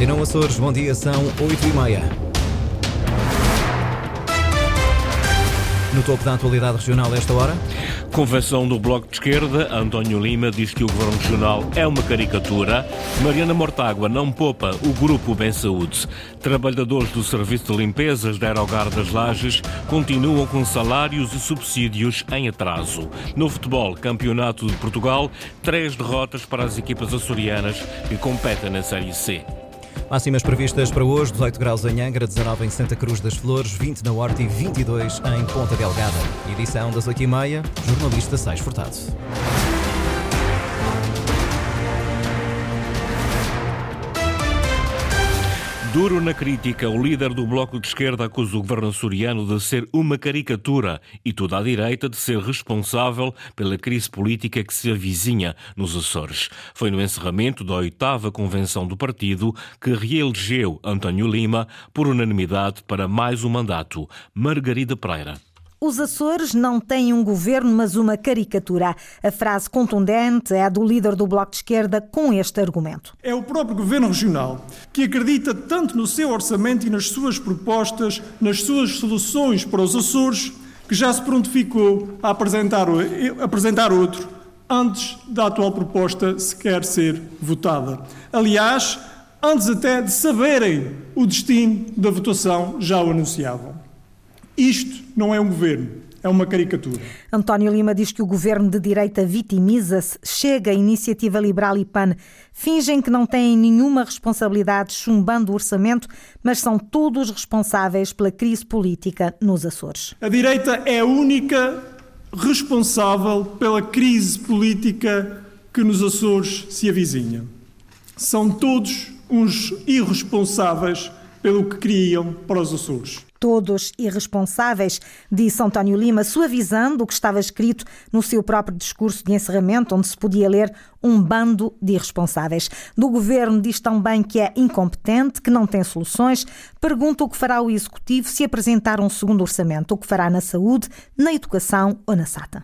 Antena Açores, bom dia, são 8 e meia. No topo da atualidade regional esta hora. Convenção do Bloco de Esquerda, António Lima diz que o Governo Regional é uma caricatura. Mariana Mortágua não poupa o Grupo Bem Saúde. Trabalhadores do Serviço de Limpezas da Aerogar das Lages continuam com salários e subsídios em atraso. No futebol, Campeonato de Portugal, três derrotas para as equipas açorianas que competem na Série C. Máximas previstas para hoje: 18 graus em Angra, 19 em Santa Cruz das Flores, 20 na Horta e 22 em Ponta Delgada. Edição das 8h30, jornalista Sais Furtado. Duro na crítica, o líder do Bloco de Esquerda acusa o governo açoriano de ser uma caricatura e toda a direita de ser responsável pela crise política que se avizinha nos Açores. Foi no encerramento da oitava convenção do partido que reelegeu António Lima por unanimidade para mais um mandato. Margarida Pereira. Os Açores não têm um governo, mas uma caricatura. A frase contundente é a do líder do Bloco de Esquerda com este argumento. É o próprio governo regional que acredita tanto no seu orçamento e nas suas propostas, nas suas soluções para os Açores, que já se prontificou a apresentar, apresentar outro antes da atual proposta sequer ser votada. Aliás, antes até de saberem o destino da votação, já o anunciavam. Isto não é um governo, é uma caricatura. António Lima diz que o governo de direita vitimiza-se, chega a Iniciativa Liberal e PAN, fingem que não têm nenhuma responsabilidade chumbando o orçamento, mas são todos responsáveis pela crise política nos Açores. A direita é a única responsável pela crise política que nos Açores se avizinha. São todos uns irresponsáveis pelo que criam para os Açores todos irresponsáveis, disse António Lima, suavizando o que estava escrito no seu próprio discurso de encerramento, onde se podia ler um bando de irresponsáveis. Do governo diz também que é incompetente, que não tem soluções, pergunta o que fará o executivo se apresentar um segundo orçamento, o que fará na saúde, na educação ou na SATA.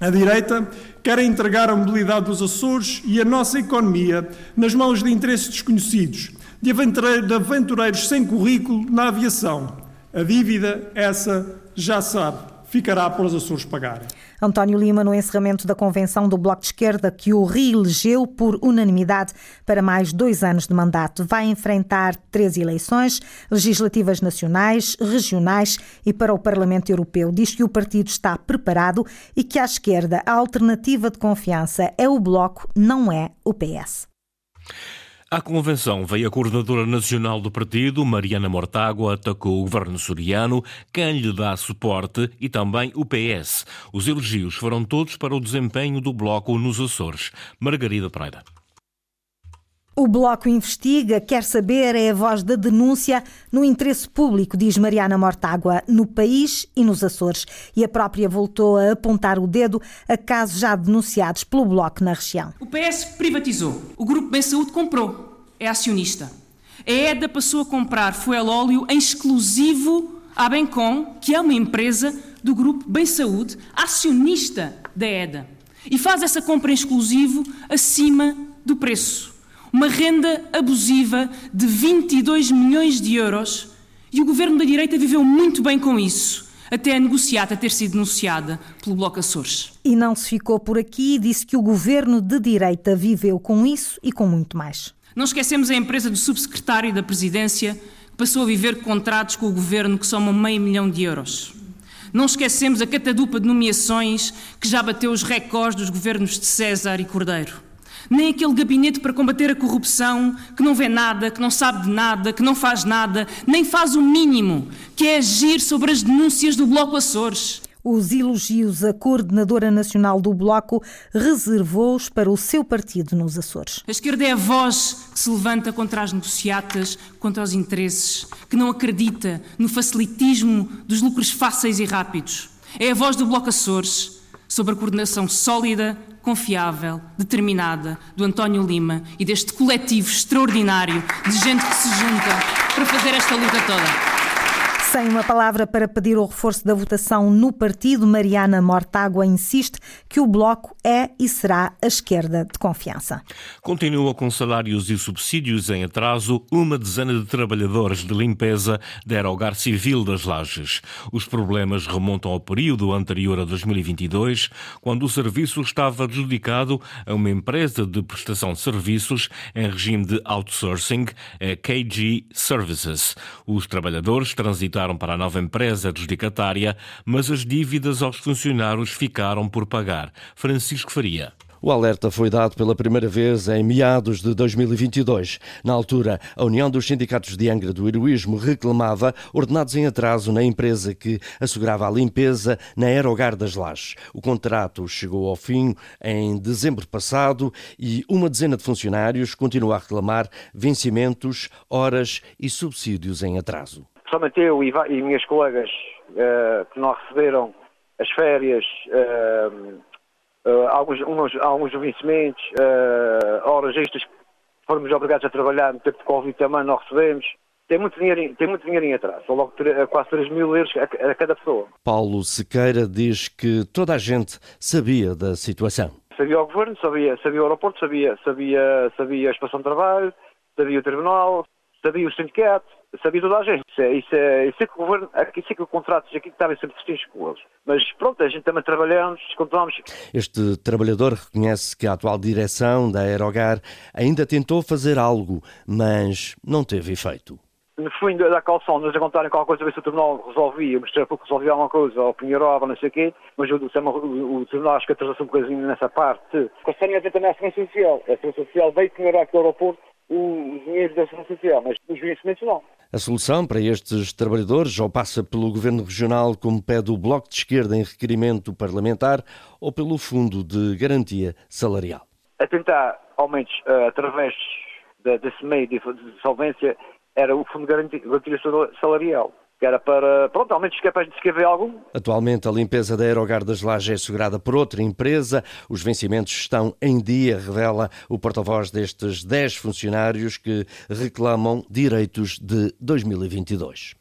A direita quer entregar a mobilidade dos Açores e a nossa economia nas mãos de interesses desconhecidos, de aventureiros sem currículo na aviação, a dívida, essa já sabe, ficará para os Açores pagarem. António Lima, no encerramento da convenção do Bloco de Esquerda, que o reelegeu por unanimidade para mais dois anos de mandato, vai enfrentar três eleições legislativas nacionais, regionais e para o Parlamento Europeu. Diz que o partido está preparado e que à esquerda a alternativa de confiança é o Bloco, não é o PS. À convenção veio a coordenadora nacional do partido, Mariana Mortágua, atacou o governo soriano, quem lhe dá suporte e também o PS. Os elogios foram todos para o desempenho do bloco nos Açores. Margarida Pereira. O Bloco investiga, quer saber, é a voz da denúncia no interesse público, diz Mariana Mortágua, no país e nos Açores. E a própria voltou a apontar o dedo a casos já denunciados pelo Bloco na região. O PS privatizou, o Grupo Bem Saúde comprou, é acionista. A EDA passou a comprar fuel óleo em exclusivo à Bencom, que é uma empresa do Grupo Bem Saúde, acionista da EDA. E faz essa compra em exclusivo acima do preço uma renda abusiva de 22 milhões de euros e o governo da direita viveu muito bem com isso. Até a negociata ter sido denunciada pelo Bloco Açores. E não se ficou por aqui, disse que o governo de direita viveu com isso e com muito mais. Não esquecemos a empresa do subsecretário da Presidência, que passou a viver contratos com o governo que somam meio milhão de euros. Não esquecemos a catadupa de nomeações que já bateu os recordes dos governos de César e Cordeiro nem aquele gabinete para combater a corrupção que não vê nada, que não sabe de nada, que não faz nada, nem faz o mínimo, que é agir sobre as denúncias do Bloco Açores. Os elogios à coordenadora nacional do Bloco reservou-os para o seu partido nos Açores. A esquerda é a voz que se levanta contra as negociatas, contra os interesses, que não acredita no facilitismo dos lucros fáceis e rápidos. É a voz do Bloco Açores sobre a coordenação sólida, confiável, determinada do António Lima e deste coletivo extraordinário de gente que se junta para fazer esta luta toda. Sem uma palavra para pedir o reforço da votação no partido, Mariana Mortágua insiste que o Bloco é e será a esquerda de confiança. Continua com salários e subsídios em atraso uma dezena de trabalhadores de limpeza da Aerogar Civil das Lajes. Os problemas remontam ao período anterior a 2022, quando o serviço estava adjudicado a uma empresa de prestação de serviços em regime de outsourcing, a KG Services. Os trabalhadores transitaram para a nova empresa adjudicatária, mas as dívidas aos funcionários ficaram por pagar. Francisco Faria. O alerta foi dado pela primeira vez em meados de 2022. Na altura, a União dos Sindicatos de Angra do Heroísmo reclamava ordenados em atraso na empresa que assegurava a limpeza na Aerogar das Lajes. O contrato chegou ao fim em dezembro passado e uma dezena de funcionários continua a reclamar vencimentos, horas e subsídios em atraso somente eu e, e minhas colegas uh, que não receberam as férias, uh, uh, alguns, uns, alguns vencimentos, horas extras que fomos obrigados a trabalhar no tempo de Covid também não recebemos. Tem muito dinheiro, tem muito dinheiro em atraso, são logo quase 3 mil euros a, a cada pessoa. Paulo Sequeira diz que toda a gente sabia da situação. Sabia o governo, sabia, sabia o aeroporto, sabia, sabia, sabia a expansão de trabalho, sabia o tribunal, sabia o sindicato, sabia toda a gente. Isso é, isso é, isso é que o governo, isso é que o contrato aqui estava sempre distintos com eles. Mas pronto, a gente também trabalhamos, continuamos. Este trabalhador reconhece que a atual direção da Aerogar ainda tentou fazer algo, mas não teve efeito no fim da calção, nos a contarem qualquer coisa, ver se o tribunal resolvia, mostrar pouco resolvia alguma coisa, ou penhorava, não sei o quê, mas o, o, o tribunal acho que atrasou um bocadinho nessa parte. De também a Segurança Social. A Segurança Social veio penhorar aqui ao aeroporto os dinheiros da Segurança Social, mas os vencimentos não. A solução para estes trabalhadores ou passa pelo Governo Regional, como pede o Bloco de Esquerda em requerimento parlamentar, ou pelo Fundo de Garantia Salarial? A tentar aumentos uh, através de, desse meio de, solvência era o Fundo de Garantia Salarial que era para, pronto, ao menos capaz de escrever algum. Atualmente a limpeza da Aerogar das Lajes é assegurada por outra empresa. Os vencimentos estão em dia, revela o porta-voz destes 10 funcionários que reclamam direitos de 2022.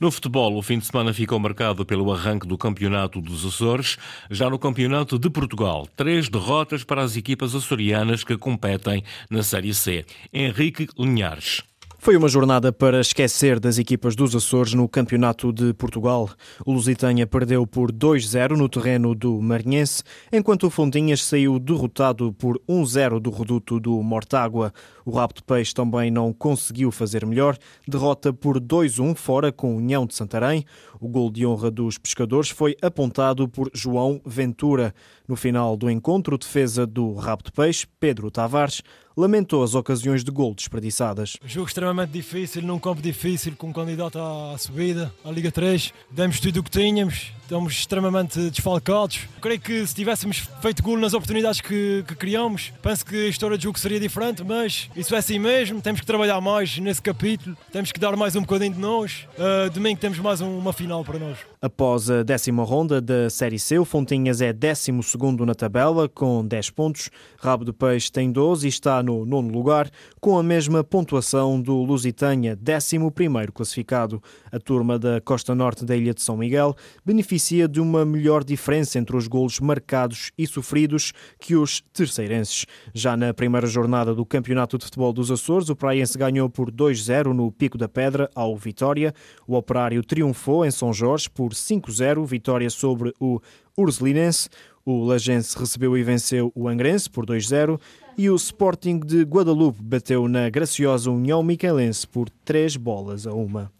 No futebol, o fim de semana ficou marcado pelo arranque do Campeonato dos Açores. Já no Campeonato de Portugal, três derrotas para as equipas açorianas que competem na Série C. Henrique Linhares. Foi uma jornada para esquecer das equipas dos Açores no Campeonato de Portugal. O Lusitânia perdeu por 2-0 no terreno do Marinhense, enquanto o Fontinhas saiu derrotado por 1-0 do reduto do Mortágua. O Rabo de Peixe também não conseguiu fazer melhor, derrota por 2-1 fora com União de Santarém. O gol de honra dos pescadores foi apontado por João Ventura. No final do encontro, defesa do Rabo de Peixe, Pedro Tavares, lamentou as ocasiões de gol desperdiçadas. Jogo extremamente difícil, num campo difícil, com candidato à subida, à Liga 3. Demos tudo o que tínhamos, estamos extremamente desfalcados. Creio que se tivéssemos feito gol nas oportunidades que, que criamos, penso que a história do jogo seria diferente, mas isso é assim mesmo. Temos que trabalhar mais nesse capítulo, temos que dar mais um bocadinho de nós. Uh, domingo temos mais um, uma final para nós. Após a décima ronda da Série C, o Fontinhas é décimo segundo na tabela, com 10 pontos. Rabo de Peixe tem 12 e está no nono lugar, com a mesma pontuação do Lusitânia, décimo primeiro classificado. A turma da Costa Norte da Ilha de São Miguel beneficia de uma melhor diferença entre os golos marcados e sofridos que os terceirenses. Já na primeira jornada do Campeonato de Futebol dos Açores, o Praiense ganhou por 2-0 no Pico da Pedra ao Vitória. O Operário triunfou em São Jorge por por 5-0, vitória sobre o Ursulinense. O Lagense recebeu e venceu o Angrense por 2-0 e o Sporting de Guadalupe bateu na graciosa União Miquelense por 3 bolas a uma.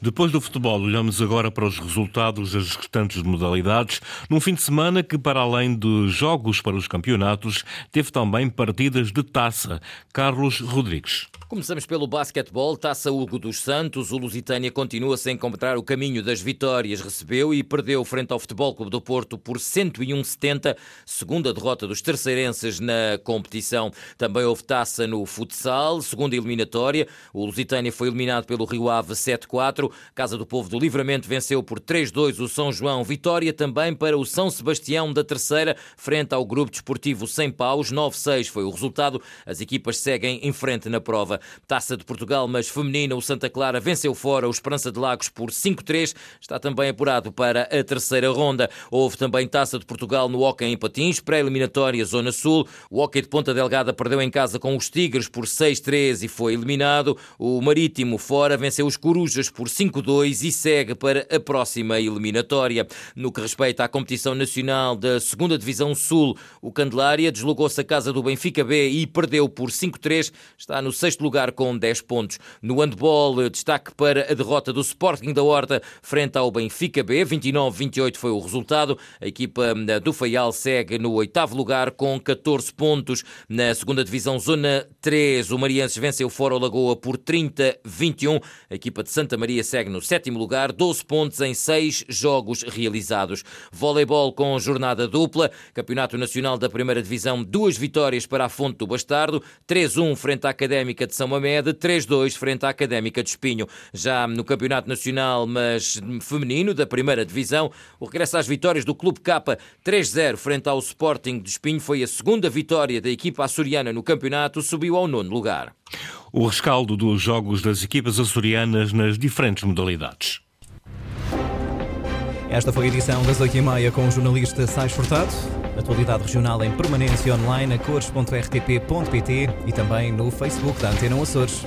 Depois do futebol, olhamos agora para os resultados das restantes modalidades, num fim de semana que, para além de jogos para os campeonatos, teve também partidas de taça. Carlos Rodrigues. Começamos pelo basquetebol. Taça Hugo dos Santos. O Lusitânia continua sem encontrar o caminho das vitórias. Recebeu e perdeu frente ao Futebol Clube do Porto por 101-70, segunda derrota dos terceirenses na competição. Também houve taça no futsal, segunda eliminatória. O Lusitânia foi eliminado pelo Rio Ave 7-4 4. Casa do Povo do Livramento venceu por 3-2 o São João. Vitória também para o São Sebastião da terceira, frente ao Grupo Desportivo Sem Paus. 9-6 foi o resultado. As equipas seguem em frente na prova. Taça de Portugal, mas feminina, o Santa Clara venceu fora o Esperança de Lagos por 5-3. Está também apurado para a terceira ronda. Houve também Taça de Portugal no Hockey em Patins, pré-eliminatória Zona Sul. O Hockey de Ponta Delgada perdeu em casa com os Tigres por 6-3 e foi eliminado. O Marítimo fora venceu os Corujas por 5-2 e segue para a próxima eliminatória. No que respeita à competição nacional da 2 Divisão Sul, o Candelária deslogou-se à casa do Benfica B e perdeu por 5-3. Está no sexto lugar com 10 pontos. No handball, destaque para a derrota do Sporting da Horta frente ao Benfica B. 29-28 foi o resultado. A equipa do Faial segue no oitavo lugar com 14 pontos. Na segunda divisão, zona 3, o Marienses venceu fora o Lagoa por 30-21. A equipa de Santa Maria segue no sétimo lugar, 12 pontos em 6 jogos realizados. Voleibol com jornada dupla. Campeonato Nacional da Primeira Divisão, duas vitórias para a Fonte do Bastardo. 3-1 frente à Académica de São Mamede, 3-2 frente à Académica de Espinho. Já no Campeonato Nacional, mas feminino, da Primeira Divisão, o regresso às vitórias do Clube K 3-0 frente ao Sporting de Espinho foi a segunda vitória da equipa açoriana no campeonato, subiu ao nono lugar. O rescaldo dos jogos das equipas açorianas nas diferentes modalidades. Esta foi a edição das 8h30 com o jornalista Sais Furtado. Atualidade regional em permanência online a cores.rtp.pt e também no Facebook da Antena Açores.